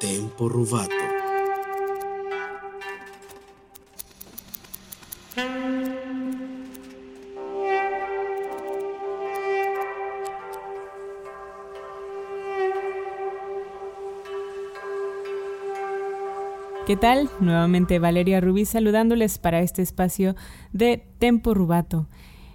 Tempo rubato. ¿Qué tal? Nuevamente Valeria Rubí saludándoles para este espacio de Tempo Rubato.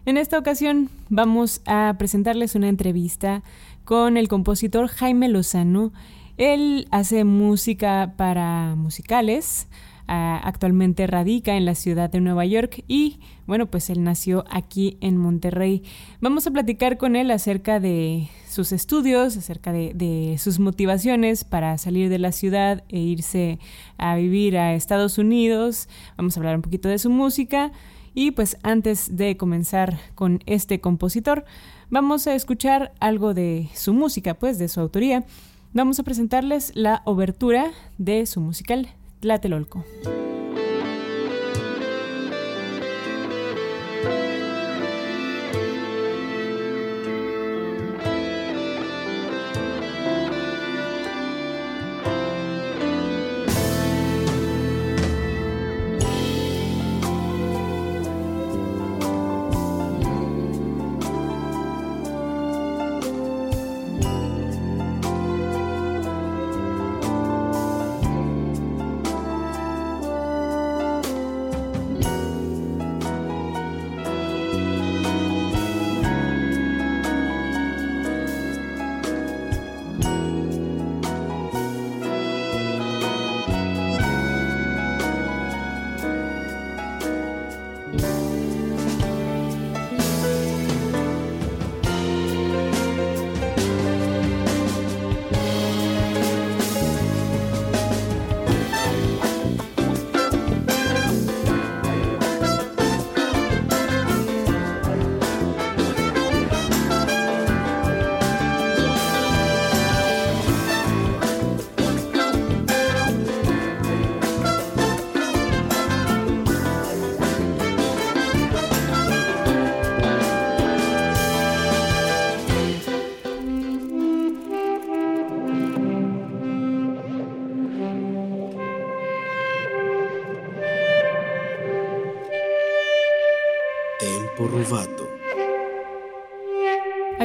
En esta ocasión vamos a presentarles una entrevista con el compositor Jaime Lozano. Él hace música para musicales, ah, actualmente radica en la ciudad de Nueva York y bueno, pues él nació aquí en Monterrey. Vamos a platicar con él acerca de sus estudios, acerca de, sus motivaciones para salir de la ciudad e irse a vivir a Estados Unidos. Vamos a hablar un poquito de su música. Y pues antes de comenzar con este compositor, vamos a escuchar algo de su música, pues de su autoría. Vamos a presentarles la obertura de su musical Tlatelolco.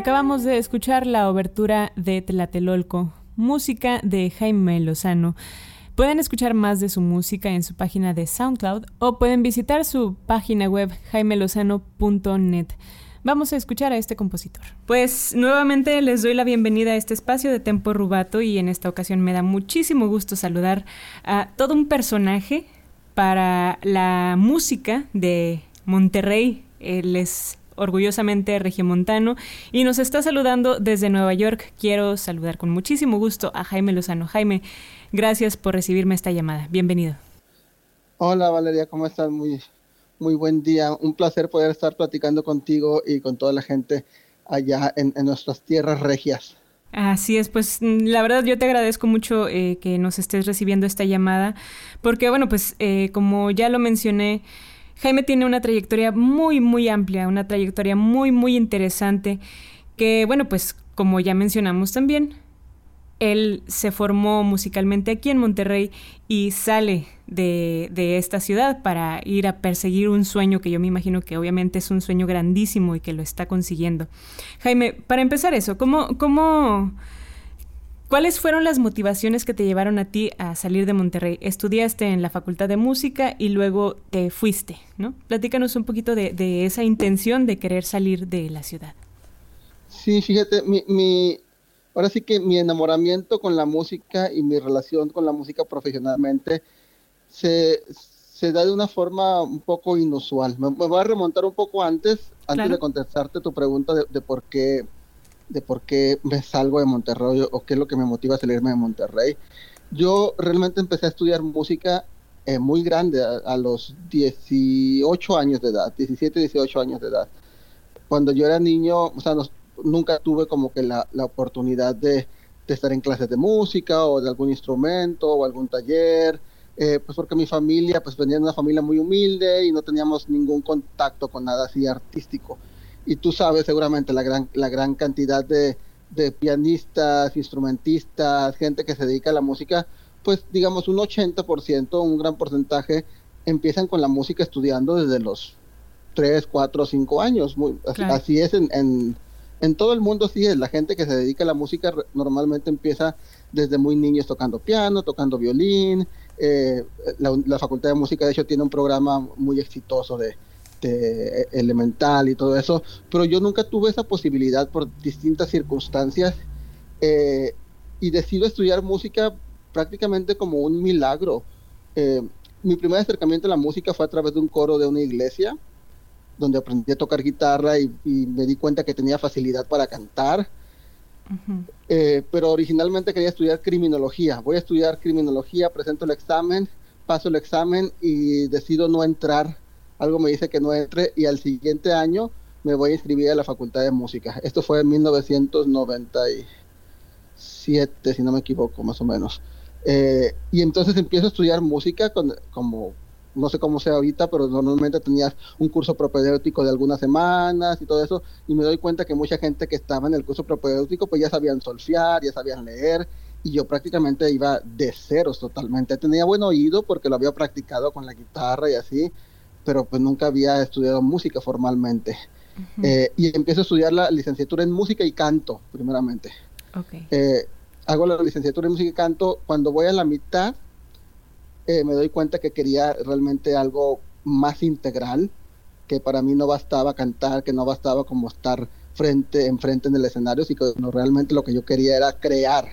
Acabamos de escuchar la obertura de Tlatelolco, música de Jaime Lozano. Pueden escuchar más de su música en su página de SoundCloud o pueden visitar su página web jaimelozano.net. Vamos a escuchar a este compositor. Pues nuevamente les doy la bienvenida a este espacio de Tempo Rubato y en esta ocasión me da muchísimo gusto saludar a todo un personaje para la música de Monterrey. Él es orgullosamente regiomontano, y nos está saludando desde Nueva York. Quiero saludar con muchísimo gusto a Jaime Lozano. Jaime, gracias por recibirme esta llamada. Bienvenido. Hola Valeria, ¿cómo estás? Muy, muy buen día. Un placer poder estar platicando contigo y con toda la gente allá en, nuestras tierras regias. Así es, pues la verdad yo te agradezco mucho eh, que nos estés recibiendo esta llamada, porque bueno, pues eh, como ya lo mencioné, Jaime tiene una trayectoria muy, muy amplia, una trayectoria muy, muy interesante, que bueno, pues como ya mencionamos también, él se formó musicalmente aquí en Monterrey y sale de, de, esta ciudad para ir a perseguir un sueño que yo me imagino que obviamente es un sueño grandísimo y que lo está consiguiendo. Jaime, para empezar eso, ¿cómo, cómo ¿Cuáles fueron las motivaciones que te llevaron a ti a salir de Monterrey? Estudiaste en la Facultad de Música y luego te fuiste, ¿no? Platícanos un poquito de, esa intención de querer salir de la ciudad. Sí, fíjate, mi, ahora sí que mi enamoramiento con la música y mi relación con la música profesionalmente se, da de una forma un poco inusual. Me, voy a remontar un poco antes, antes de contestarte tu pregunta de por qué de por qué me salgo de Monterrey o qué es lo que me motiva a salirme de Monterrey. Yo realmente empecé a estudiar música eh, muy grande, a, los 18 años de edad, 17, 18 años de edad. Cuando yo era niño, o sea, nunca tuve como que la, la oportunidad de, de, estar en clases de música o de algún instrumento o algún taller, eh, pues porque mi familia, pues venía de una familia muy humilde y no teníamos ningún contacto con nada así artístico y tú sabes seguramente la gran, la gran cantidad de, pianistas, instrumentistas, gente que se dedica a la música, pues digamos un 80%, un gran porcentaje, empiezan con la música estudiando desde los 3, 4, 5 años. Muy, así, es en, en, todo el mundo, sí es. La gente que se dedica a la música normalmente empieza desde muy niños tocando piano, tocando violín. Eh, la, Facultad de Música, de hecho, tiene un programa muy exitoso de, de elemental y todo eso, pero yo nunca tuve esa posibilidad por distintas circunstancias eh, y decido estudiar música prácticamente como un milagro. Eh, mi primer acercamiento a la música fue a través de un coro de una iglesia, donde aprendí a tocar guitarra y, me di cuenta que tenía facilidad para cantar. Eh, pero originalmente quería estudiar criminología. Voy a estudiar criminología, presento el examen, paso el examen y decido no entrar. Algo me dice que no entre y al siguiente año me voy a inscribir a la Facultad de Música. Esto fue en 1997, si no me equivoco, más o menos. Eh, y entonces empiezo a estudiar música con, como, no sé cómo sea ahorita, pero normalmente tenías un curso propedéutico de algunas semanas y todo eso, y me doy cuenta que mucha gente que estaba en el curso propedéutico pues ya sabían solfear, ya sabían leer, y yo prácticamente iba de ceros totalmente. Tenía buen oído porque lo había practicado con la guitarra y así, pero pues nunca había estudiado música formalmente. Eh, y empiezo a estudiar la licenciatura en música y canto, primeramente. Okay. Eh, hago la licenciatura en música y canto, cuando voy a la mitad, eh, me doy cuenta que quería realmente algo más integral, que para mí no bastaba cantar, que no bastaba como estar frente en frente en el escenario, sino que realmente lo que yo quería era crear,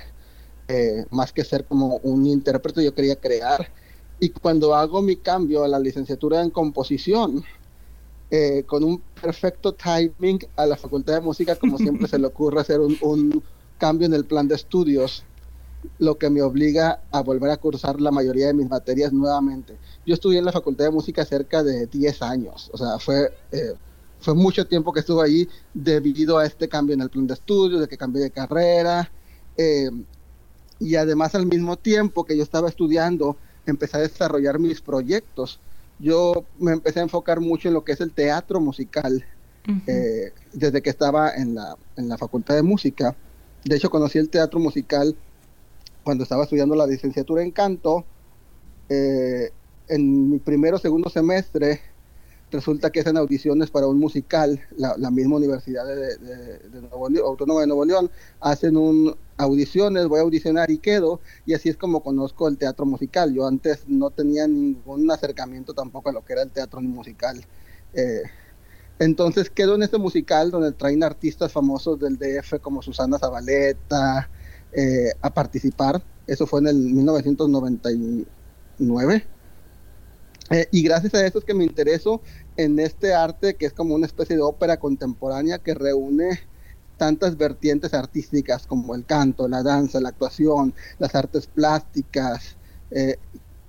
eh, más que ser como un intérprete, yo quería crear. Y cuando hago mi cambio a la licenciatura en composición, eh, con un perfecto timing a la Facultad de Música, como siempre se le ocurre hacer un cambio en el plan de estudios, lo que me obliga a volver a cursar la mayoría de mis materias nuevamente. Yo estudié en la Facultad de Música cerca de 10 años, o sea, fue, eh, fue mucho tiempo que estuve allí debido a este cambio en el plan de estudios, de que cambié de carrera, eh, y además al mismo tiempo que yo estaba estudiando, empecé a desarrollar mis proyectos. Yo me empecé a enfocar mucho en lo que es el teatro musical, eh, desde que estaba en la, en la Facultad de Música de hecho, conocí el teatro musical cuando estaba estudiando la licenciatura en canto. Eh, en mi primero o segundo semestre, resulta que hacen audiciones para un musical, la, misma Universidad de, Autónoma de Nuevo León, hacen un audiciones, voy a audicionar y quedo, y así es como conozco el teatro musical. Yo antes no tenía ningún acercamiento tampoco a lo que era el teatro musical. Eh, entonces quedo en este musical donde traen artistas famosos del DF como Susana Zabaleta eh, a participar. Eso fue en el 1999. Eh, y gracias a eso es que me intereso en este arte que es como una especie de ópera contemporánea que reúne tantas vertientes artísticas como el canto, la danza, la actuación, las artes plásticas, eh,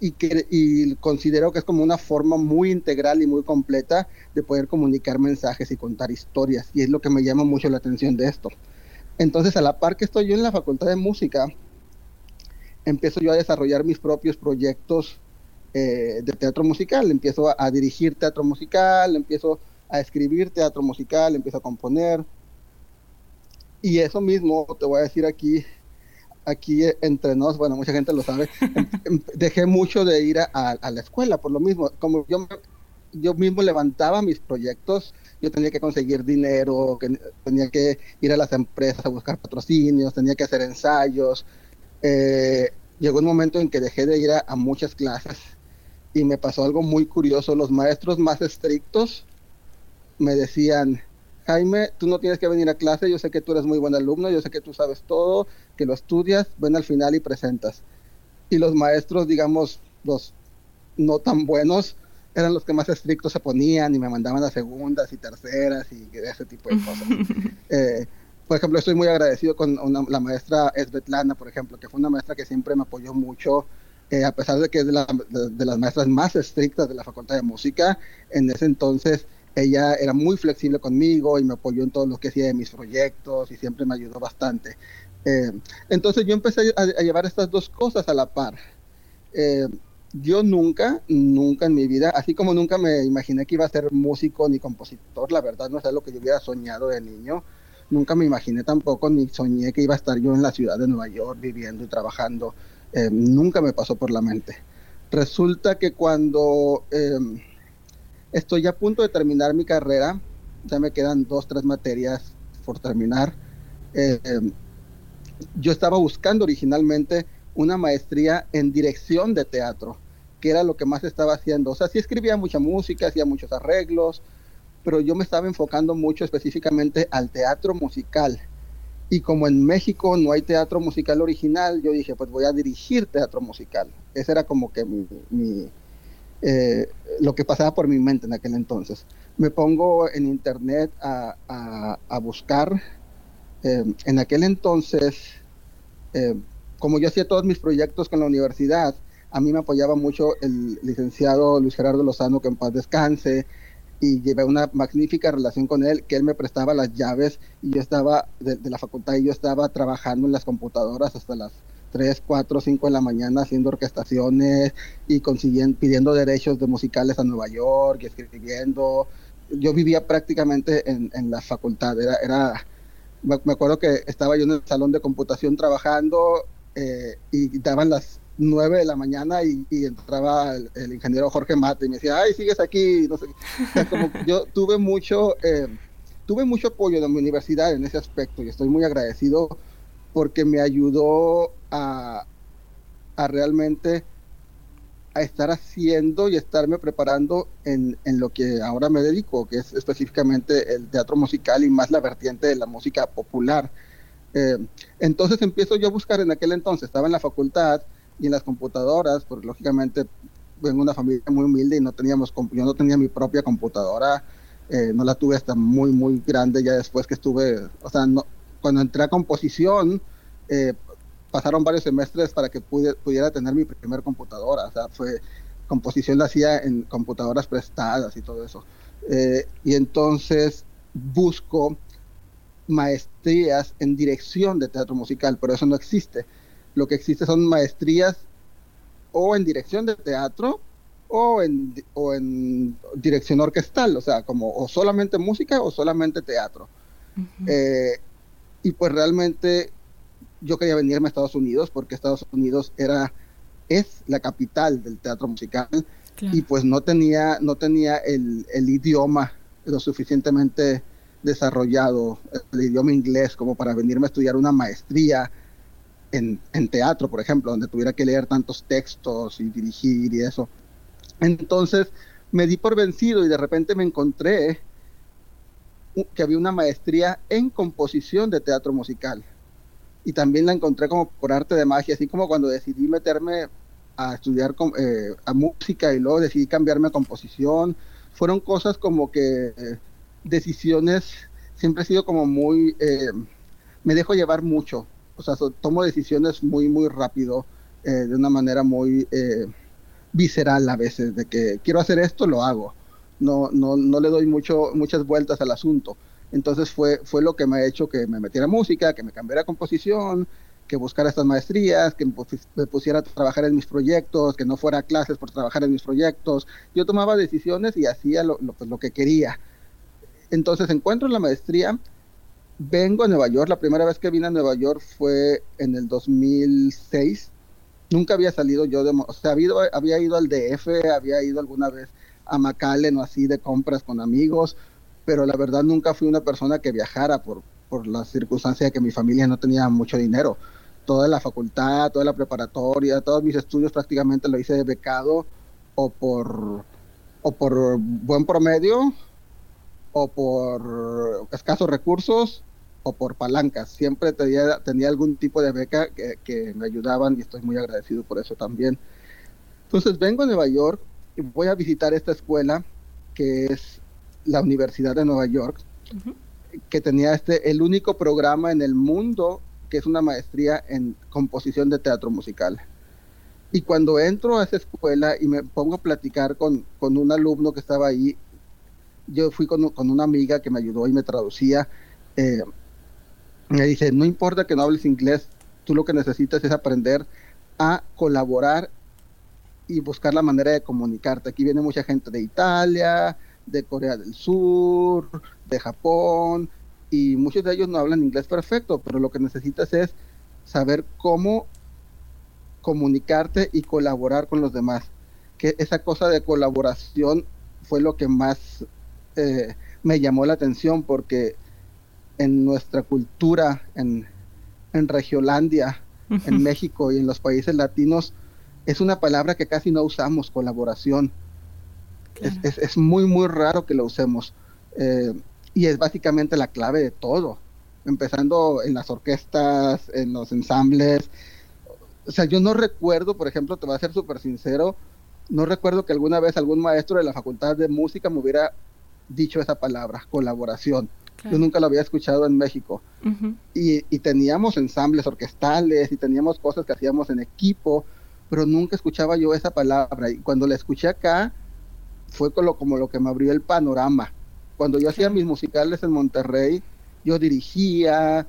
y, que, y considero que es como una forma muy integral y muy completa de poder comunicar mensajes y contar historias. Y es lo que me llama mucho la atención de esto. Entonces, a la par que estoy yo en la Facultad de Música, empiezo yo a desarrollar mis propios proyectos eh, de teatro musical. Empiezo a, a, dirigir teatro musical, empiezo a escribir teatro musical, empiezo a componer. Y eso mismo, te voy a decir aquí, aquí entre nos, bueno, mucha gente lo sabe, em, em, dejé mucho de ir a, la escuela por lo mismo. Como yo, yo mismo levantaba mis proyectos, yo tenía que conseguir dinero, que, tenía que ir a las empresas a buscar patrocinios, tenía que hacer ensayos. Eh, llegó un momento en que dejé de ir a muchas clases y me pasó algo muy curioso. Los maestros más estrictos me decían, Jaime, tú no tienes que venir a clase, yo sé que tú eres muy buen alumno, yo sé que tú sabes todo, que lo estudias, ven al final y presentas. Y los maestros, digamos, los no tan buenos, eran los que más estrictos se ponían y me mandaban a segundas y terceras y ese tipo de cosas. Eh, por ejemplo, estoy muy agradecido con la maestra Svetlana, por ejemplo, que fue una maestra que siempre me apoyó mucho, a pesar de que es de, de, las maestras más estrictas de la Facultad de Música, en ese entonces ella era muy flexible conmigo y me apoyó en todo lo que hacía de mis proyectos y siempre me ayudó bastante. Eh, entonces yo empecé a, llevar estas dos cosas a la par. Eh, yo nunca, nunca en mi vida, así como nunca me imaginé que iba a ser músico ni compositor, la verdad no es algo que yo hubiera soñado de niño, nunca me imaginé tampoco ni soñé que iba a estar yo en la ciudad de Nueva York viviendo y trabajando Eh, nunca me pasó por la mente. Resulta que cuando em, estoy a punto de terminar mi carrera, ya me quedan dos, tres materias por terminar. Em, yo estaba buscando originalmente una maestría en dirección de teatro, que era lo que más estaba haciendo. O sea, sí escribía mucha música, hacía muchos arreglos, pero yo me estaba enfocando mucho específicamente al teatro musical. Y como en México no hay teatro musical original, yo dije, pues voy a dirigir teatro musical. Ese era como que mi, eh, lo que pasaba por mi mente en aquel entonces. Me pongo en internet a, a, buscar. Eh, en aquel entonces, eh, como yo hacía todos mis proyectos con la universidad, a mí me apoyaba mucho el licenciado Luis Gerardo Lozano, que en paz descanse, y llevé una magnífica relación con él, que él me prestaba las llaves y yo estaba de, la facultad y yo estaba trabajando en las computadoras hasta las 3, 4, 5 de la mañana haciendo orquestaciones y consiguiendo, pidiendo derechos de musicales a Nueva York y escribiendo. Yo vivía prácticamente en, en la facultad, era, era, me acuerdo que estaba yo en el salón de computación trabajando eh, y daban las 9 de la mañana y, entraba el, ingeniero Jorge Mate y me decía, ay, sigues aquí, no sé. como yo tuve mucho, eh, tuve mucho apoyo de mi universidad en ese aspecto y estoy muy agradecido porque me ayudó a, a realmente a estar haciendo y estarme preparando en, en, lo que ahora me dedico, que es específicamente el teatro musical y más la vertiente de la música popular. Eh, entonces empiezo yo a buscar en aquel entonces, estaba en la facultad, y en las computadoras, porque lógicamente vengo de una familia muy humilde y no teníamos, yo no tenía mi propia computadora, eh, no la tuve hasta muy, muy grande ya después que estuve, o sea, no, cuando entré a composición, eh, pasaron varios semestres para que pudiera tener mi primer computadora, o sea, fue, composición la hacía en computadoras prestadas y todo eso. Eh, y entonces busco maestrías en dirección de teatro musical, pero eso no existe lo que existe son maestrías o en dirección de teatro o en, o en dirección orquestal, o sea, como o solamente música o solamente teatro. Eh, y pues realmente yo quería venirme a Estados Unidos porque Estados Unidos era es la capital del teatro musical y pues no tenía no tenía el, el, idioma lo suficientemente desarrollado el idioma inglés como para venirme a estudiar una maestría en, teatro, por ejemplo, donde tuviera que leer tantos textos y dirigir y eso. Entonces me di por vencido y de repente me encontré que había una maestría en composición de teatro musical. Y también la encontré como por arte de magia, así como cuando decidí meterme a estudiar eh, a música y luego decidí cambiarme a composición. Fueron cosas como que eh, decisiones, siempre he sido como muy, eh, me dejo llevar mucho o sea, tomo decisiones muy, muy rápido, eh, de una manera muy eh, visceral a veces, de que quiero hacer esto, lo hago. No, no, no le doy mucho, muchas vueltas al asunto. Entonces fue, fue lo que me ha hecho que me metiera música, que me cambiara composición, que buscara estas maestrías, que me pusiera a trabajar en mis proyectos, que no fuera a clases por trabajar en mis proyectos. Yo tomaba decisiones y hacía lo, lo, pues, lo que quería. Entonces encuentro la maestría vengo a Nueva York. La primera vez que vine a Nueva York fue en el 2006. Nunca había salido yo de... O sea, había ido al DF, había ido alguna vez a McAllen o así de compras con amigos, pero la verdad nunca fui una persona que viajara por, por la circunstancia de que mi familia no tenía mucho dinero. Toda la facultad, toda la preparatoria, todos mis estudios prácticamente lo hice de becado o por, o por buen promedio o por escasos recursos o por palancas. Siempre tenía, tenía algún tipo de beca que, me ayudaban y estoy muy agradecido por eso también. Entonces vengo a Nueva York y voy a visitar esta escuela que es la Universidad de Nueva York, que tenía este, el único programa en el mundo que es una maestría en composición de teatro musical. Y cuando entro a esa escuela y me pongo a platicar con, con un alumno que estaba ahí, yo fui con, con, una amiga que me ayudó y me traducía. Eh, me dice, no importa que no hables inglés, tú lo que necesitas es aprender a colaborar y buscar la manera de comunicarte. Aquí viene mucha gente de Italia, de Corea del Sur, de Japón, y muchos de ellos no hablan inglés perfecto, pero lo que necesitas es saber cómo comunicarte y colaborar con los demás. Que esa cosa de colaboración fue lo que más eh, me llamó la atención porque en nuestra cultura, en, en Regiolandia, en México y en los países latinos, es una palabra que casi no usamos, colaboración. Es, es, muy, muy raro que lo usemos. Eh, y es básicamente la clave de todo, empezando en las orquestas, en los ensambles. O sea, yo no recuerdo, por ejemplo, te voy a ser súper sincero, no recuerdo que alguna vez algún maestro de la facultad de música me hubiera dicho esa palabra, colaboración. Yo nunca lo había escuchado en México. y, y, teníamos ensambles orquestales y teníamos cosas que hacíamos en equipo, pero nunca escuchaba yo esa palabra. Y cuando la escuché acá, fue como, como lo que me abrió el panorama. Cuando yo hacía mis musicales en Monterrey, yo dirigía,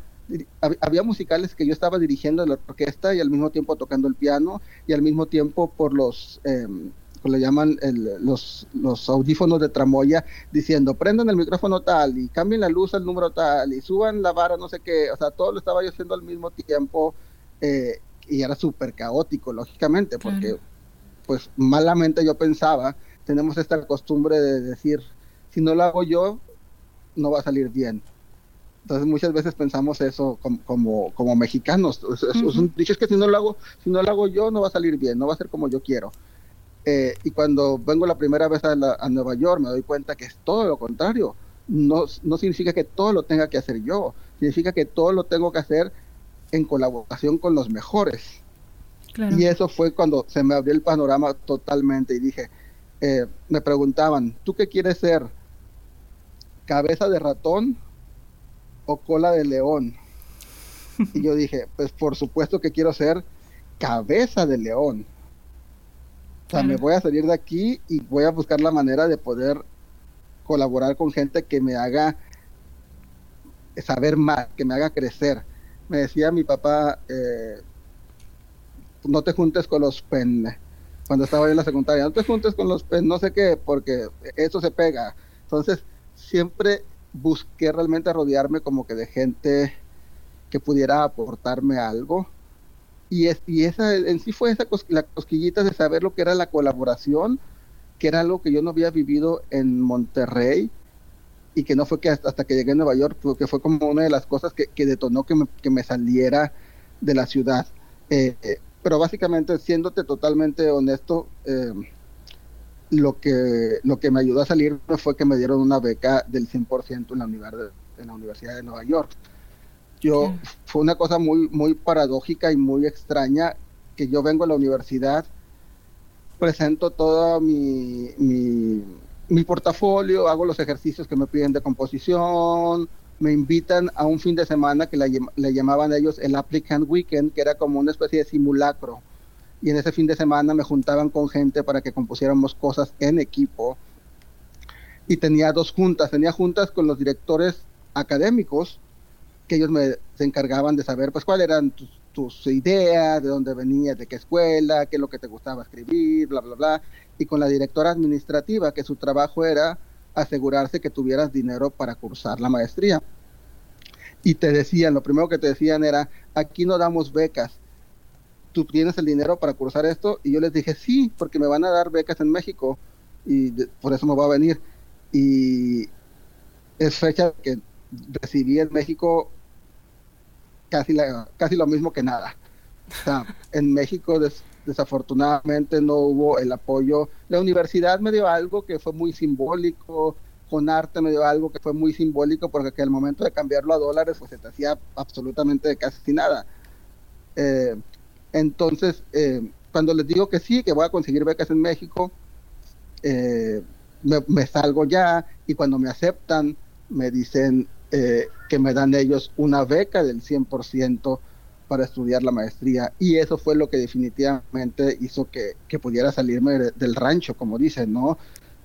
había musicales que yo estaba dirigiendo en la orquesta y al mismo tiempo tocando el piano y al mismo tiempo por los, eh, le llaman los, los audífonos de tramoya, diciendo prendan el micrófono tal y cambien la luz al número tal y suban la vara, no sé qué, o sea, todo lo estaba yo haciendo al mismo tiempo eh, y era súper caótico, lógicamente, porque pues malamente yo pensaba, tenemos esta costumbre de decir, si no lo hago yo, no va a salir bien. Entonces muchas veces pensamos eso como, como, mexicanos. Es, un dicho es que si no lo hago, si no lo hago yo, no va a salir bien, no va a ser como yo quiero. Eh, y cuando vengo la primera vez a, a, Nueva York me doy cuenta que es todo lo contrario. No, no significa que todo lo tenga que hacer yo, significa que todo lo tengo que hacer en colaboración con los mejores. Y eso fue cuando se me abrió el panorama totalmente y dije, eh, me preguntaban, ¿tú qué quieres ser? ¿Cabeza de ratón o cola de león? y yo dije, pues por supuesto que quiero ser cabeza de león. O sea, me voy a salir de aquí y voy a buscar la manera de poder colaborar con gente que me haga saber más, que me haga crecer. Me decía mi papá, eh, no te juntes con los pen, cuando estaba yo en la secundaria, no te juntes con los pen, no sé qué, porque eso se pega. Entonces, siempre busqué realmente rodearme como que de gente que pudiera aportarme algo y, es, y esa en sí fue esa la cosquillita de saber lo que era la colaboración, que era algo que yo no había vivido en Monterrey y que no fue que hasta, que llegué a Nueva York, que fue como una de las cosas que, que detonó que me, que me, saliera de la ciudad. Eh, eh, pero básicamente, siéndote totalmente honesto, eh, lo, que, lo que me ayudó a salir fue que me dieron una beca del 100% en la, en la Universidad de Nueva York. Yo, fue una cosa muy, muy paradójica y muy extraña que yo vengo a la universidad, presento todo mi, mi, portafolio, hago los ejercicios que me piden de composición, me invitan a un fin de semana que le, llamaban ellos el Applicant Weekend, que era como una especie de simulacro. Y en ese fin de semana me juntaban con gente para que compusiéramos cosas en equipo. Y tenía dos juntas, tenía juntas con los directores académicos que ellos me se encargaban de saber pues cuáles eran tus, ideas, de dónde venías, de qué escuela, qué es lo que te gustaba escribir, bla, bla, bla. Y con la directora administrativa, que su trabajo era asegurarse que tuvieras dinero para cursar la maestría. Y te decían, lo primero que te decían era, aquí no damos becas, tú tienes el dinero para cursar esto. Y yo les dije, sí, porque me van a dar becas en México y por eso me va a venir. Y es fecha que recibí en México casi, casi lo mismo que nada. O sea, en México desafortunadamente no hubo el apoyo. La universidad me dio algo que fue muy simbólico, con arte me dio algo que fue muy simbólico porque que al momento de cambiarlo a dólares pues se te hacía absolutamente casi nada. Eh, entonces, eh, cuando les digo que sí, que voy a conseguir becas en México, eh, me, me, salgo ya y cuando me aceptan me dicen, eh, que me dan ellos una beca del 100% para estudiar la maestría y eso fue lo que definitivamente hizo que, pudiera salirme del rancho, como dicen, ¿no?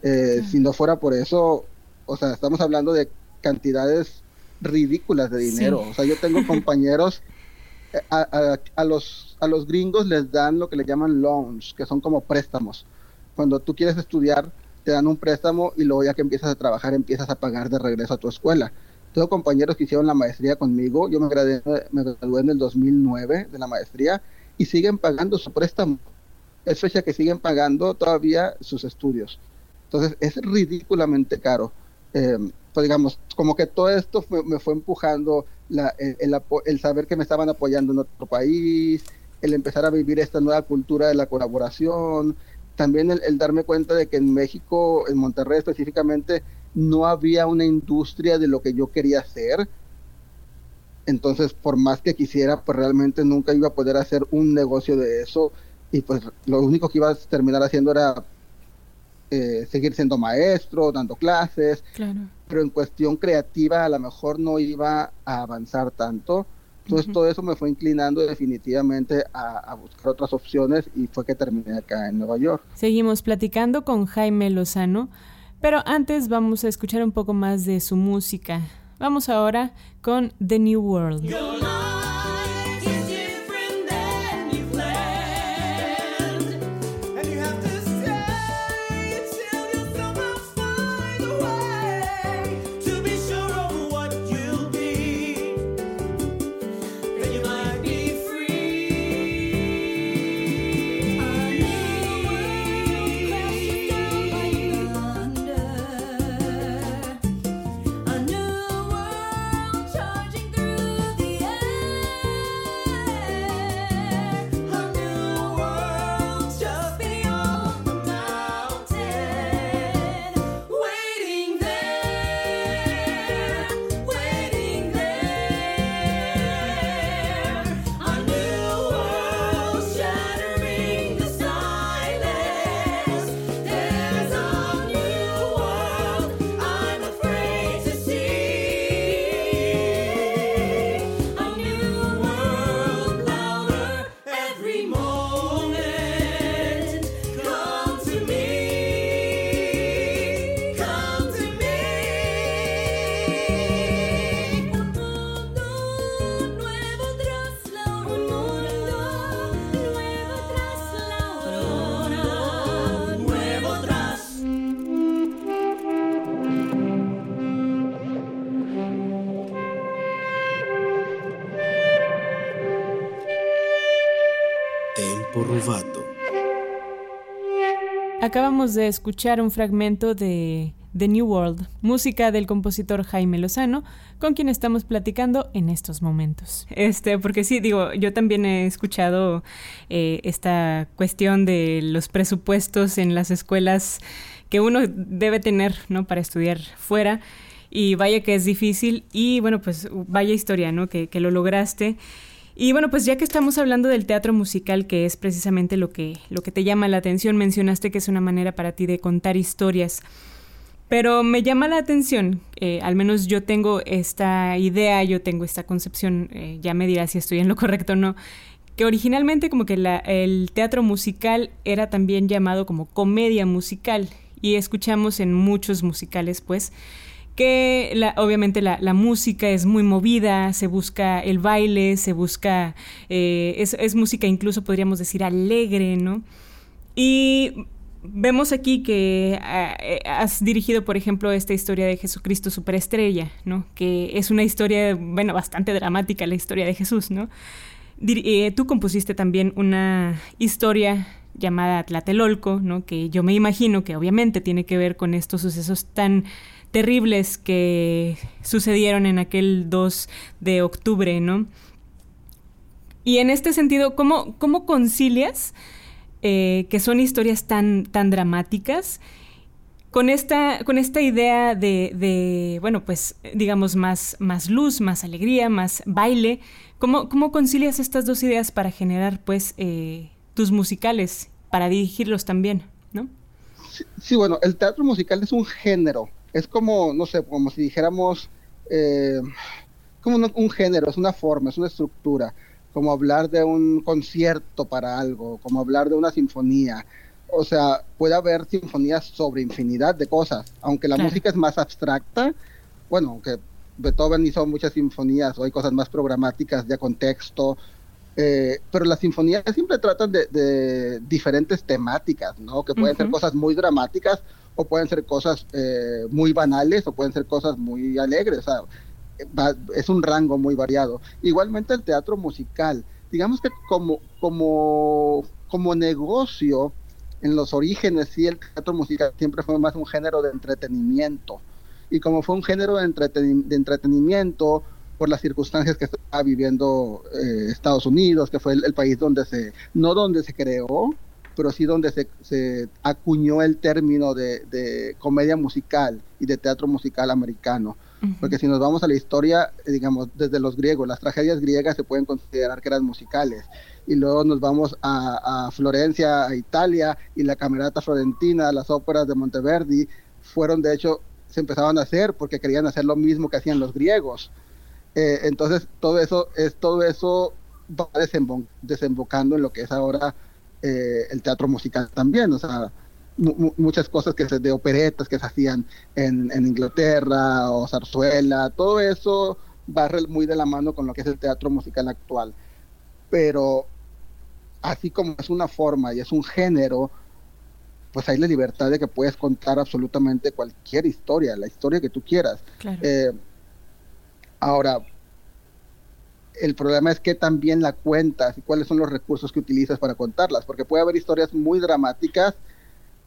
Eh, si no fuera por eso, o sea, estamos hablando de cantidades ridículas de dinero. O sea, yo tengo compañeros, eh, a, a, los, a los gringos les dan lo que le llaman loans, que son como préstamos. Cuando tú quieres estudiar, te dan un préstamo y luego ya que empiezas a trabajar, empiezas a pagar de regreso a tu escuela. Tengo compañeros que hicieron la maestría conmigo. Yo me gradué, me gradué en el 2009 de la maestría y siguen pagando su préstamo. Es fecha que siguen pagando todavía sus estudios. Entonces es ridículamente caro. Eh, pues digamos, como que todo esto me fue empujando el, saber que me estaban apoyando en otro país, el empezar a vivir esta nueva cultura de la colaboración, también el, darme cuenta de que en México, en Monterrey específicamente, no había una industria de lo que yo quería hacer. Entonces, por más que quisiera, pues realmente nunca iba a poder hacer un negocio de eso. Y pues lo único que iba a terminar haciendo era eh, seguir siendo maestro, dando clases, pero en cuestión creativa a lo mejor no iba a avanzar tanto. Entonces todo eso me fue inclinando definitivamente a, buscar otras opciones y fue que terminé acá en Nueva York. Seguimos platicando con Jaime Lozano, pero antes vamos a escuchar un poco más de su música. Vamos ahora con The New World. Acabamos de escuchar un fragmento de The New World, música del compositor Jaime Lozano, con quien estamos platicando en estos momentos. Este, porque sí, digo, yo también he escuchado eh, esta cuestión de los presupuestos en las escuelas que uno debe tener, ¿no? Para estudiar fuera. Y vaya que es difícil. Y bueno, pues vaya historia, ¿no? Que, que lo lograste. Y bueno, pues ya que estamos hablando del teatro musical, que es precisamente lo que, lo que te llama la atención, mencionaste que es una manera para ti de contar historias. Pero me llama la atención, eh, al menos yo tengo esta idea, yo tengo esta concepción, eh, ya me dirás si estoy en lo correcto o no, que originalmente como que el teatro musical era también llamado como comedia musical y escuchamos en muchos musicales pues que obviamente la, música es muy movida, se busca el baile, se busca, eh, es, es, música incluso podríamos decir alegre, ¿no? Y vemos aquí que ah, eh, has dirigido, por ejemplo, esta historia de Jesucristo Superestrella, ¿no? Que es una historia, bueno, bastante dramática, la historia de Jesús, ¿no? Eh, tú compusiste también una historia llamada Tlatelolco, ¿no? Que yo me imagino que obviamente tiene que ver con estos sucesos tan terribles que sucedieron en aquel 2 de octubre, ¿no? Y en este sentido, ¿cómo, cómo concilias eh, que son historias tan, tan dramáticas con esta, con esta idea de, bueno, pues digamos, más, más luz, más alegría, más baile? ¿Cómo, cómo concilias estas dos ideas para generar, pues, eh, tus musicales, para dirigirlos también, ¿no? sí, bueno, el teatro musical es un género es como, no sé, como si dijéramos, eh, como un, género, es una forma, es una estructura, como hablar de un concierto para algo, como hablar de una sinfonía. O sea, puede haber sinfonías sobre infinidad de cosas, aunque la música es más abstracta, bueno, aunque Beethoven hizo muchas sinfonías, o hay cosas más programáticas de contexto, eh, pero las sinfonías siempre tratan de, diferentes temáticas, ¿no? Que pueden ser cosas muy dramáticas o pueden ser cosas eh, muy banales o pueden ser cosas muy alegres. Es un rango muy variado. Igualmente el teatro musical. digamos que como, como, como negocio, en los orígenes, sí, el teatro musical siempre fue más un género de entretenimiento. Y como fue un género de, entretenimiento, por las circunstancias que estaba viviendo eh, Estados Unidos, que fue el, país donde se, no donde se creó, pero sí donde se, se acuñó el término de, comedia musical y de teatro musical americano. Porque si nos vamos a la historia, digamos, desde los griegos, las tragedias griegas se pueden considerar que eran musicales. Y luego nos vamos a, a Florencia, a Italia, y la Camerata Florentina, las óperas de Monteverdi, fueron de hecho, se empezaban a hacer porque querían hacer lo mismo que hacían los griegos. Eh, entonces, todo eso, es, todo eso va desembocando en lo que es ahora eh, el teatro musical también, o sea, muchas cosas que se, de operetas que se hacían en, Inglaterra o zarzuela, todo eso va muy de la mano con lo que es el teatro musical actual. Pero así como es una forma y es un género, pues hay la libertad de que puedes contar absolutamente cualquier historia, la historia que tú quieras. Eh, ahora, el problema es que también la cuentas y cuáles son los recursos que utilizas para contarlas, porque puede haber historias muy dramáticas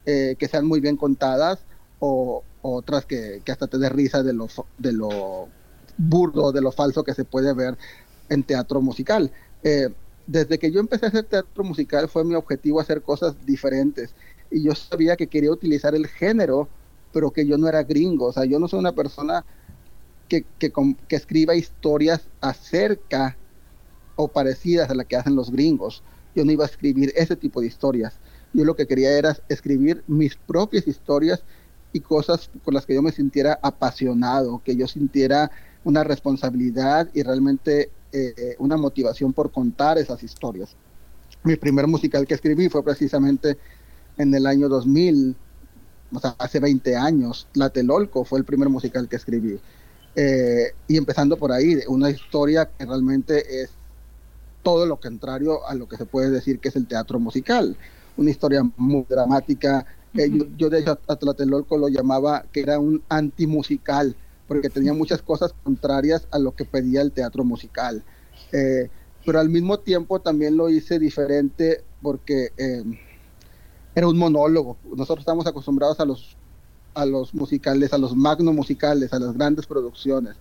eh, que sean muy bien contadas o, otras que, hasta te dé risa de lo, de lo burdo, de lo falso que se puede ver en teatro musical. Eh, desde que yo empecé a hacer teatro musical fue mi objetivo hacer cosas diferentes y yo sabía que quería utilizar el género, pero que yo no era gringo, o sea, yo no soy una persona que, que, escriba historias acerca o parecidas a las que hacen los gringos. Yo no iba a escribir ese tipo de historias. Yo lo que quería era escribir mis propias historias y cosas con las que yo me sintiera apasionado, que yo sintiera una responsabilidad y realmente eh, una motivación por contar esas historias. Mi primer musical que escribí fue precisamente en el año 2000, o sea, hace 20 años. La Telolco fue el primer musical que escribí. Eh, y empezando por ahí, una historia que realmente es todo lo contrario a lo que se puede decir que es el teatro musical. Una historia muy dramática. Eh, yo, de hecho a Tlatelolco lo llamaba que era un antimusical, porque tenía muchas cosas contrarias a lo que pedía el teatro musical. Eh, pero al mismo tiempo también lo hice diferente porque era un monólogo. Nosotros estamos acostumbrados a los a los musicales, a los magno musicales, a las grandes producciones,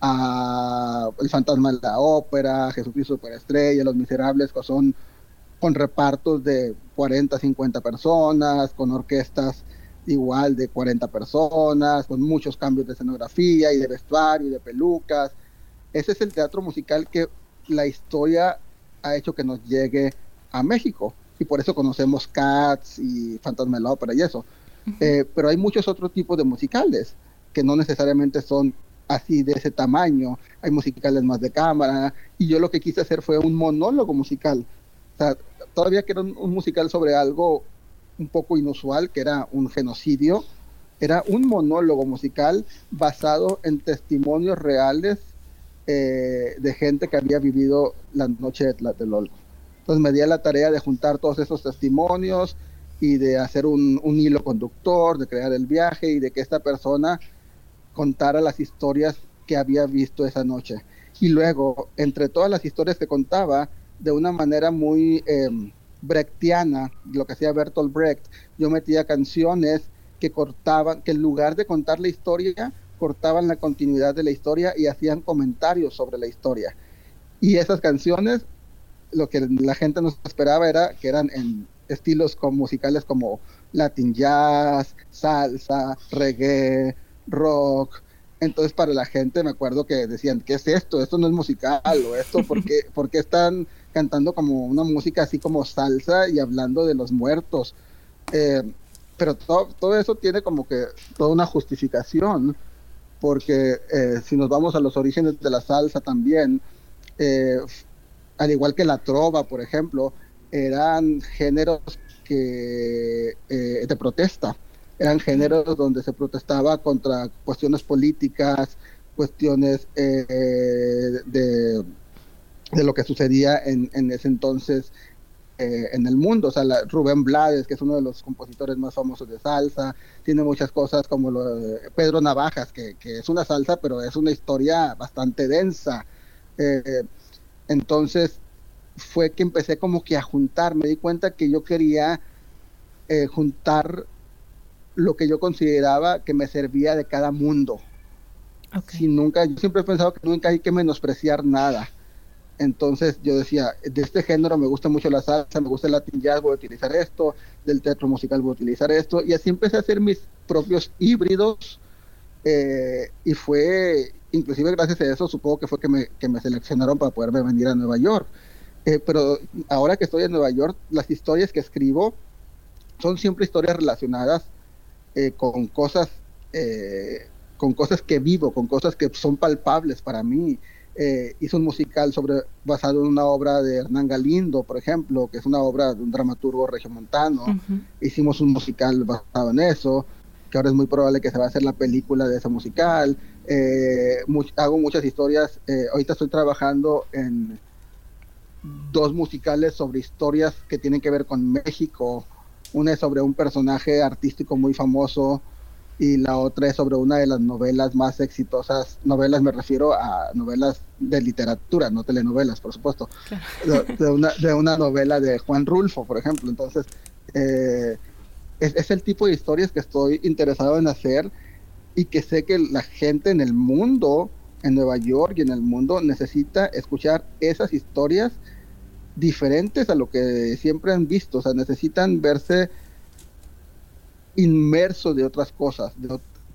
a El Fantasma de la Ópera, Jesucristo Superestrella, Los Miserables, que son con repartos de 40, 50 personas, con orquestas igual de 40 personas, con muchos cambios de escenografía y de vestuario y de pelucas. Ese es el teatro musical que la historia ha hecho que nos llegue a México y por eso conocemos Cats y Fantasma de la Ópera y eso. Eh, pero hay muchos otros tipos de musicales que no necesariamente son así de ese tamaño. Hay musicales más de cámara y yo lo que quise hacer fue un monólogo musical. O sea, todavía que era un, musical sobre algo un poco inusual, que era un genocidio, era un monólogo musical basado en testimonios reales eh, de gente que había vivido la noche de Tlatelolco. Entonces me di a la tarea de juntar todos esos testimonios, y de hacer un, hilo conductor, de crear el viaje y de que esta persona contara las historias que había visto esa noche. Y luego, entre todas las historias que contaba, de una manera muy eh, brechtiana, lo que hacía Bertolt Brecht, yo metía canciones que cortaban, que en lugar de contar la historia, cortaban la continuidad de la historia y hacían comentarios sobre la historia. Y esas canciones, lo que la gente nos esperaba era que eran en estilos musicales como Latin jazz, salsa, reggae, rock. Entonces para la gente me acuerdo que decían, ¿qué es esto? Esto no es musical o esto, ¿por qué, están cantando como una música así como salsa y hablando de los muertos? Eh, pero todo, todo eso tiene como que toda una justificación, porque eh, si nos vamos a los orígenes de la salsa también, eh, al igual que la trova, por ejemplo, eran géneros que, eh, de protesta, eran géneros donde se protestaba contra cuestiones políticas, cuestiones eh, de, de, lo que sucedía en, en ese entonces eh, en el mundo. O sea, Rubén Blades, que es uno de los compositores más famosos de salsa, tiene muchas cosas como lo Pedro Navajas, que, que es una salsa, pero es una historia bastante densa. entonces, fue que empecé como que a juntar, me di cuenta que yo quería eh, juntar lo que yo consideraba que me servía de cada mundo. Si nunca, yo siempre he pensado que nunca hay que menospreciar nada. Entonces yo decía, de este género me gusta mucho la salsa, me gusta el latin jazz, voy a utilizar esto, del teatro musical voy a utilizar esto, y así empecé a hacer mis propios híbridos, eh, y fue, inclusive gracias a eso, supongo que fue que me, que me seleccionaron para poderme venir a Nueva York. Eh, pero ahora que estoy en Nueva York, las historias que escribo son siempre historias relacionadas eh, con cosas, con cosas que vivo, con cosas que son palpables para mí eh, hizo un musical sobre basado en una obra de Hernán Galindo, por ejemplo, que es una obra de un dramaturgo regiomontano. Hicimos un musical basado en eso, que ahora es muy probable que se va a hacer la película de ese musical. Eh, hago muchas historias. Eh, ahorita estoy trabajando en dos musicales sobre historias que tienen que ver con México. Una es sobre un personaje artístico muy famoso y la otra es sobre una de las novelas más exitosas, novelas me refiero a novelas de literatura, no telenovelas, por supuesto, de, una, de una novela de Juan Rulfo, por ejemplo. Entonces, eh, es, el tipo de historias que estoy interesado en hacer y que sé que la gente en el mundo, en Nueva York y en el mundo, necesita escuchar esas historias diferentes a lo que siempre han visto, o sea, necesitan verse inmerso de otras cosas,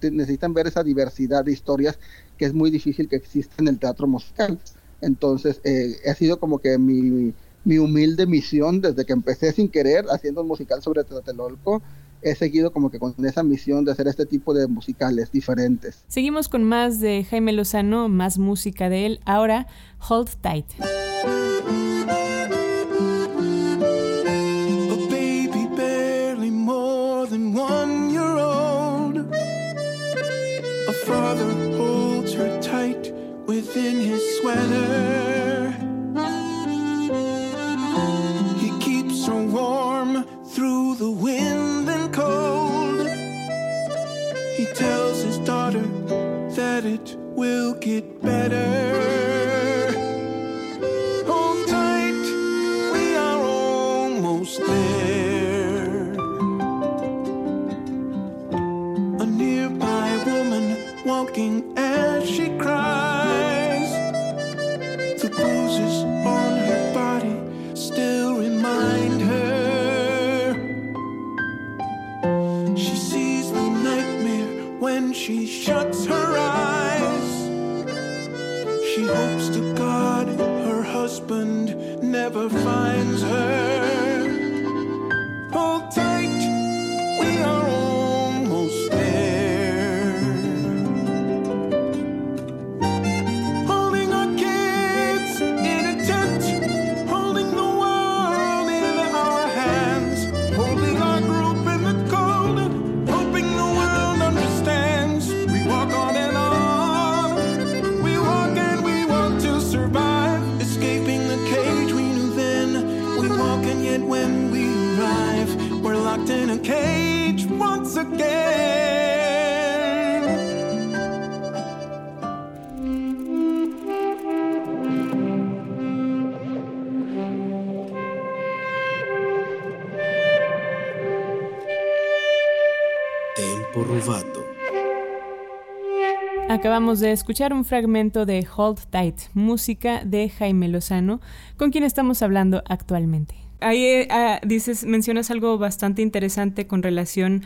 necesitan ver esa diversidad de historias que es muy difícil que exista en el teatro musical. Entonces, eh, ha sido como que mi, mi, humilde misión desde que empecé sin querer haciendo un musical sobre Tlatelolco. He seguido como que con esa misión de hacer este tipo de musicales diferentes. Seguimos con más de Jaime Lozano, más música de él. Ahora, Hold Tight. tells his daughter that it will get better. Hold tight, we are almost there. A nearby woman walking. Acabamos de escuchar un fragmento de Hold Tight, música de Jaime Lozano, con quien estamos hablando actualmente. Ahí eh, ah, dices, mencionas algo bastante interesante con relación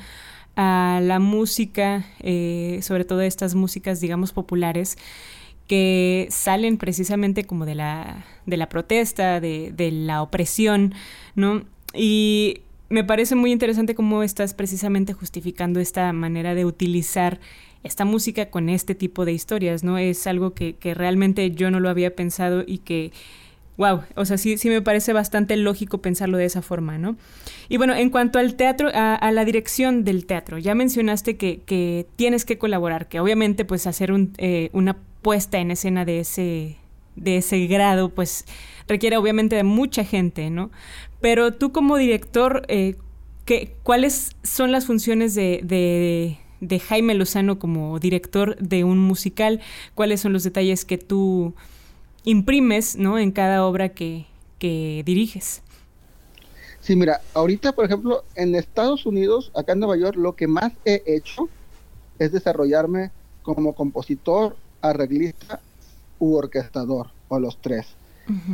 a la música, eh, sobre todo estas músicas, digamos, populares, que salen precisamente como de la, de la protesta, de, de la opresión, ¿no? Y me parece muy interesante cómo estás precisamente justificando esta manera de utilizar esta música con este tipo de historias, ¿no? Es algo que, realmente yo no lo había pensado y que, wow, o sea, sí, sí me parece bastante lógico pensarlo de esa forma, ¿no? Y bueno, en cuanto al teatro, a, la dirección del teatro, ya mencionaste que, tienes que colaborar, que obviamente pues hacer eh, una puesta en escena de ese, de ese grado, pues requiere obviamente de mucha gente, ¿no? Pero tú como director, eh, ¿cuáles son las funciones de Jaime Lozano como director de un musical, cuáles son los detalles que tú imprimes ¿no? en cada obra que, que diriges. Sí, mira, ahorita, por ejemplo, en Estados Unidos, acá en Nueva York, lo que más he hecho es desarrollarme como compositor, arreglista u orquestador, o los tres.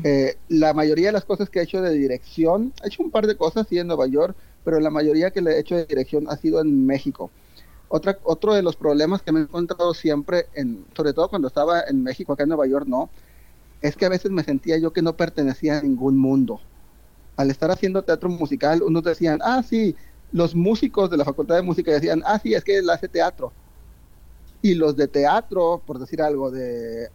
Eh, la mayoría de las cosas que he hecho de dirección, he hecho un par de cosas sí en Nueva York, pero la mayoría que le he hecho de dirección ha sido en México. Otra, otro de los problemas que me he encontrado siempre, en, sobre todo cuando estaba en México, acá en Nueva York no, es que a veces me sentía yo que no pertenecía a ningún mundo. Al estar haciendo teatro musical, unos decían, ah, sí, los músicos de la Facultad de Música decían, ah, sí, es que él hace teatro. Y los de teatro, por decir algo, de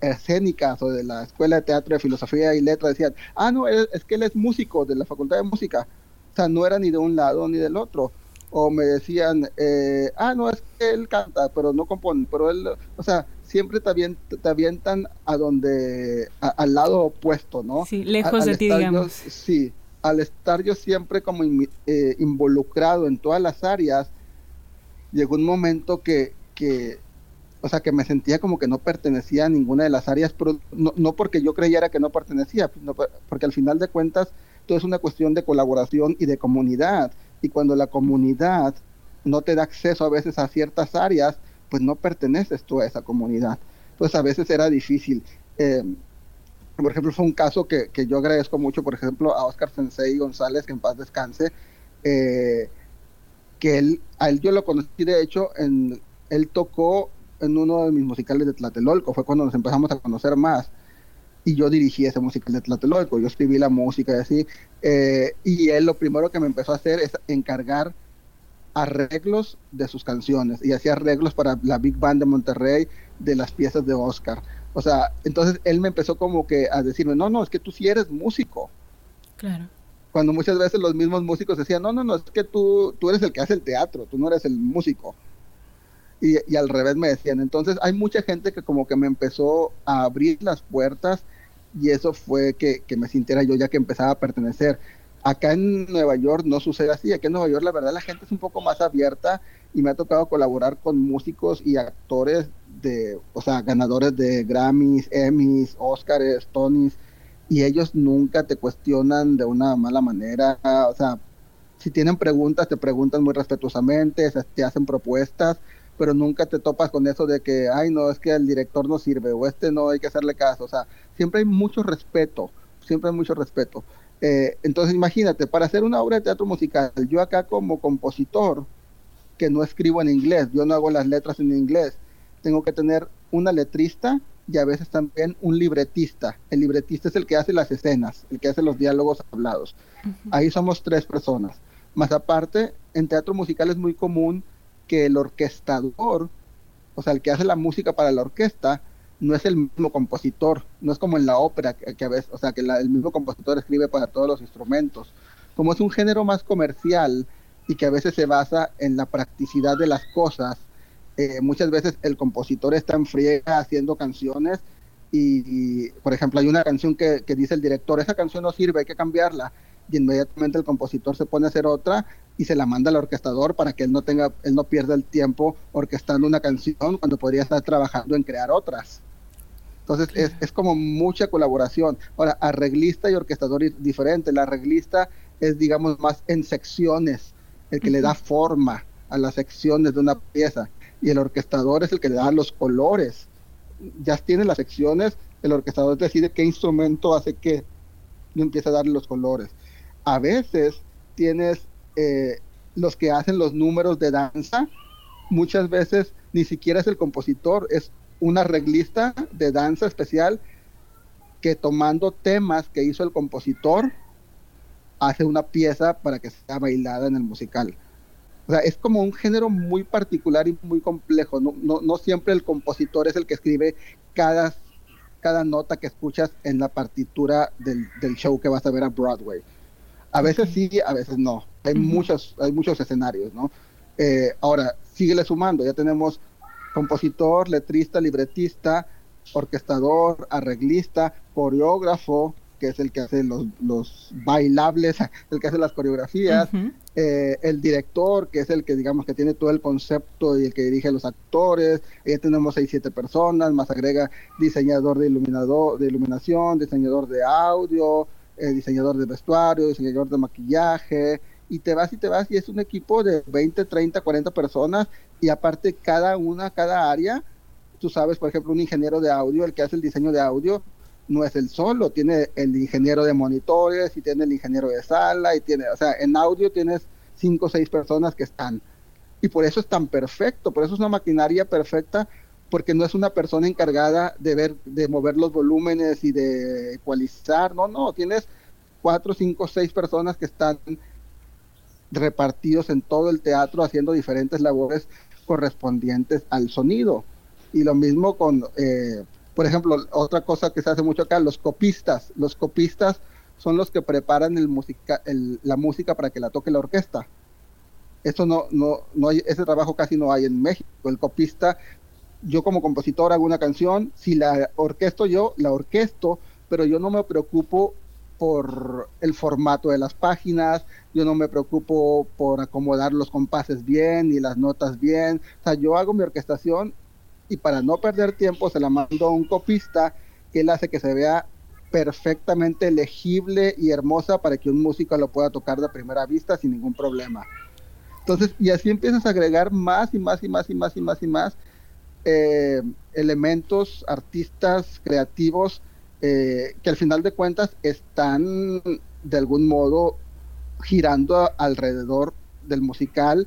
escénicas o de la Escuela de Teatro de Filosofía y Letras decían, ah, no, es, que él es músico de la Facultad de Música. O sea, no era ni de un lado ni del otro. O me decían, eh, ah, no, es que él canta, pero no compone, pero él, o sea, siempre te, avientan, a donde, al lado opuesto, ¿no? Sí, lejos de ti, digamos. sí, al estar yo siempre como eh, involucrado en todas las áreas, llegó un momento que, que o sea, que me sentía como que no pertenecía a ninguna de las áreas, pero no, porque yo creyera que no pertenecía, porque al final de cuentas todo es una cuestión de colaboración y de comunidad. Y cuando la comunidad no te da acceso a veces a ciertas áreas, pues no perteneces tú a esa comunidad. Pues a veces era difícil. Eh, por ejemplo, fue un caso que, yo agradezco mucho, por ejemplo, a Oscar Sensei González, que en paz descanse, eh, que él, a él yo lo conocí, de hecho, en, él tocó en uno de mis musicales de Tlatelolco, fue cuando nos empezamos a conocer más. Y yo dirigí ese musical de Tlatelolco, yo escribí la música y así. Eh, y él lo primero que me empezó a hacer es encargar arreglos de sus canciones y hacía arreglos para la Big Band de Monterrey de las piezas de Oscar. O sea, entonces él me empezó como que a decirme, no, no, es que tú sí eres músico. Claro. Cuando muchas veces los mismos músicos decían, no, no, no, es que tú, tú eres el que hace el teatro, tú no eres el músico y, al revés me decían. Entonces hay mucha gente que como que me empezó a abrir las puertas y eso fue que, me sintiera yo ya que empezaba a pertenecer. Acá en Nueva York no sucede así, acá en Nueva York la verdad la gente es un poco más abierta y me ha tocado colaborar con músicos y actores de, o sea, ganadores de Grammys, Emmys, Oscars, Tonys, y ellos nunca te cuestionan de una mala manera, o sea, si tienen preguntas, te preguntan muy respetuosamente, te hacen propuestas, pero nunca te topas con eso de que, ay, no, es que el director no sirve o este no hay que hacerle caso. O sea, siempre hay mucho respeto, siempre hay mucho respeto. Eh, entonces, imagínate, para hacer una obra de teatro musical, yo acá como compositor, que no escribo en inglés, yo no hago las letras en inglés, tengo que tener una letrista y a veces también un libretista. El libretista es el que hace las escenas, el que hace los diálogos hablados. Ahí somos tres personas. Más aparte, en teatro musical es muy común que el orquestador, o sea, el que hace la música para la orquesta, no es el mismo compositor, no es como en la ópera, que, a veces, o sea, que el mismo compositor escribe para todos los instrumentos. Como es un género más comercial y que a veces se basa en la practicidad de las cosas, eh, muchas veces el compositor está en friega haciendo canciones y, por ejemplo, hay una canción que, que dice el director, esa canción no sirve, hay que cambiarla y inmediatamente el compositor se pone a hacer otra y se la manda al orquestador para que él no tenga, él no pierda el tiempo orquestando una canción cuando podría estar trabajando en crear otras. Entonces es, es, como mucha colaboración. Ahora, arreglista y orquestador es diferente. El arreglista es, digamos, más en secciones, el que le da forma a las secciones de una pieza. Y el orquestador es el que le da los colores. Ya tiene las secciones, el orquestador decide qué instrumento hace qué y empieza a darle los colores. A veces tienes eh, los que hacen los números de danza, muchas veces ni siquiera es el compositor, es un arreglista de danza especial que tomando temas que hizo el compositor, hace una pieza para que sea bailada en el musical. O sea, es como un género muy particular y muy complejo. No, no, siempre el compositor es el que escribe cada, cada nota que escuchas en la partitura del show que vas a ver a Broadway. A veces sí, a veces no. Hay, muchos, hay muchos escenarios, ¿no? Eh, ahora, síguele sumando. Ya tenemos compositor, letrista, libretista, orquestador, arreglista, coreógrafo, que es el que hace los, los bailables, el que hace las coreografías, eh, el director, que es el que digamos que tiene todo el concepto y el que dirige a los actores, ya tenemos seis, siete personas, más agrega diseñador de iluminador, de iluminación, diseñador de audio, eh, diseñador de vestuario, diseñador de maquillaje, y te vas y te vas y es un equipo de 20, 30, 40 personas y aparte cada una, cada área, tú sabes, por ejemplo, un ingeniero de audio, el que hace el diseño de audio, no es el solo, tiene el ingeniero de monitores y tiene el ingeniero de sala y tiene, o sea, en audio tienes cinco o seis personas que están. Y por eso es tan perfecto, por eso es una maquinaria perfecta, porque no es una persona encargada de ver, de mover los volúmenes y de ecualizar, no, no, tienes cuatro, cinco, seis personas que están repartidos en todo el teatro haciendo diferentes labores correspondientes al sonido. Y lo mismo con, eh, por ejemplo, otra cosa que se hace mucho acá, los copistas. Los copistas son los que preparan el música, la música para que la toque la orquesta. Eso no, no, no hay, ese trabajo casi no hay en México. El copista, yo como compositor hago una canción, si la orquesto yo, la orquesto, pero yo no me preocupo por el formato de las páginas, yo no me preocupo por acomodar los compases bien y las notas bien, o sea, yo hago mi orquestación y para no perder tiempo se la mando a un copista que él hace que se vea perfectamente legible y hermosa para que un músico lo pueda tocar de primera vista sin ningún problema. Entonces, y así empiezas a agregar más y más y más y más y más y más eh, elementos, artistas, creativos, eh, que al final de cuentas están de algún modo girando alrededor del musical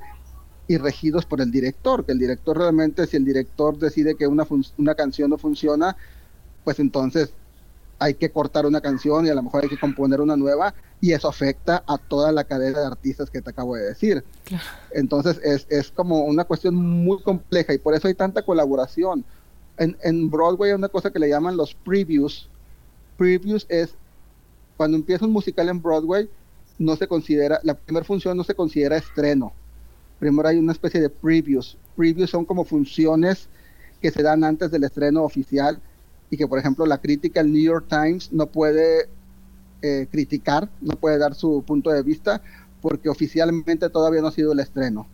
y regidos por el director, que el director realmente, si el director decide que una, una canción no funciona, pues entonces hay que cortar una canción y a lo mejor hay que componer una nueva y eso afecta a toda la cadena de artistas que te acabo de decir. Entonces es, es, como una cuestión muy compleja y por eso hay tanta colaboración. En, en Broadway hay una cosa que le llaman los previews, previews es cuando empieza un musical en Broadway, no se considera, la primera función no se considera estreno. Primero hay una especie de previews. Previews son como funciones que se dan antes del estreno oficial y que, por ejemplo, la crítica, el New York Times no puede eh, criticar, no puede dar su punto de vista porque oficialmente todavía no ha sido el estreno.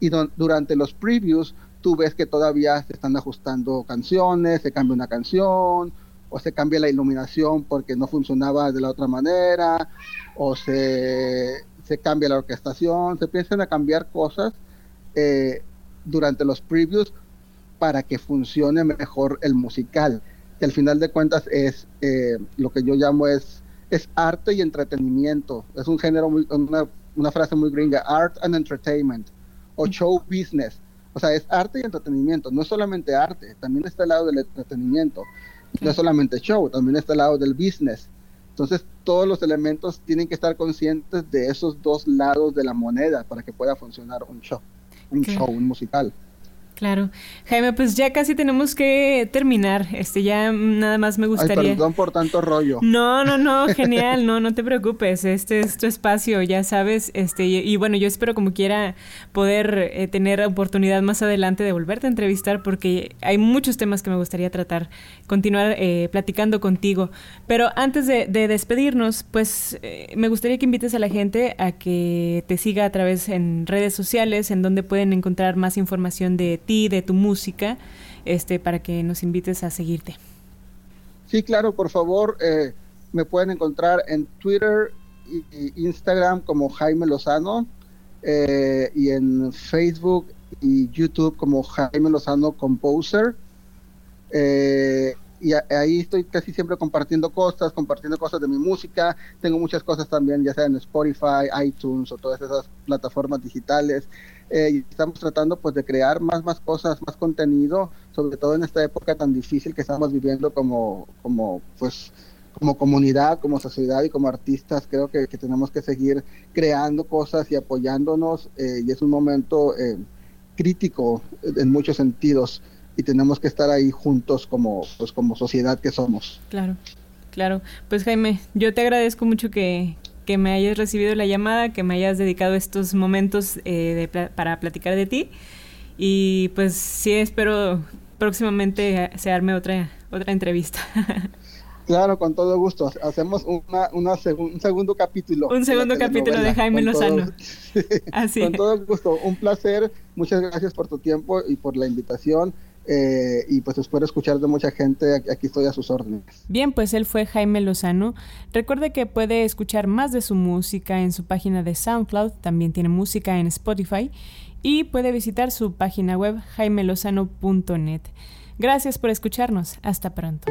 Y durante los previews tú ves que todavía se están ajustando canciones, se cambia una canción, o se cambia la iluminación porque no funcionaba de la otra manera, o se, se cambia la orquestación, se piensan a cambiar cosas eh, durante los previews para que funcione mejor el musical, que al final de cuentas es eh, lo que yo llamo es, es arte y entretenimiento, es un género, muy, una, una frase muy gringa, art and entertainment, o show business, o sea, es arte y entretenimiento, no es solamente arte, también está el lado del entretenimiento. No es solamente show, también está el lado del business. Entonces, todos los elementos tienen que estar conscientes de esos dos lados de la moneda para que pueda funcionar un show, un show, un musical. Claro. Jaime, pues ya casi tenemos que terminar. Este, ya nada más me gustaría. Ay, perdón por tanto rollo. No, no, no, genial, no, no te preocupes. Este es tu espacio, ya sabes. Este, y, bueno, yo espero como quiera poder eh, tener oportunidad más adelante de volverte a entrevistar porque hay muchos temas que me gustaría tratar, continuar eh, platicando contigo. Pero antes de, despedirnos, pues eh, me gustaría que invites a la gente a que te siga a través en redes sociales, en donde pueden encontrar más información de ti de tu música, este, para que nos invites a seguirte. Sí, claro, por favor, eh, me pueden encontrar en Twitter e Instagram como Jaime Lozano eh, y en Facebook y YouTube como Jaime Lozano Composer. Eh, y ahí estoy casi siempre compartiendo cosas, compartiendo cosas de mi música. Tengo muchas cosas también, ya sea en Spotify, iTunes o todas esas plataformas digitales. Eh, y estamos tratando pues de crear más, más cosas, más contenido, sobre todo en esta época tan difícil que estamos viviendo como, como pues como comunidad, como sociedad y como artistas, creo que, tenemos que seguir creando cosas y apoyándonos eh, y es un momento eh, crítico en muchos sentidos y tenemos que estar ahí juntos como, pues, como sociedad que somos. Claro, claro. Pues Jaime, yo te agradezco mucho que, que me hayas recibido la llamada, que me hayas dedicado estos momentos eh, para platicar de ti. Y pues sí, espero próximamente se arme otra, otra entrevista. Claro, con todo gusto. Hacemos una, una un segundo capítulo. Un segundo capítulo de Jaime Lozano. Así. Con todo gusto. Un placer. Muchas gracias por tu tiempo y por la invitación. Eh, y pues espero escuchar de mucha gente, aquí estoy a sus órdenes. Bien, pues él fue Jaime Lozano. Recuerde que puede escuchar más de su música en su página de SoundCloud, también tiene música en Spotify y puede visitar su página web jaimelozano.net. Gracias por escucharnos, hasta pronto.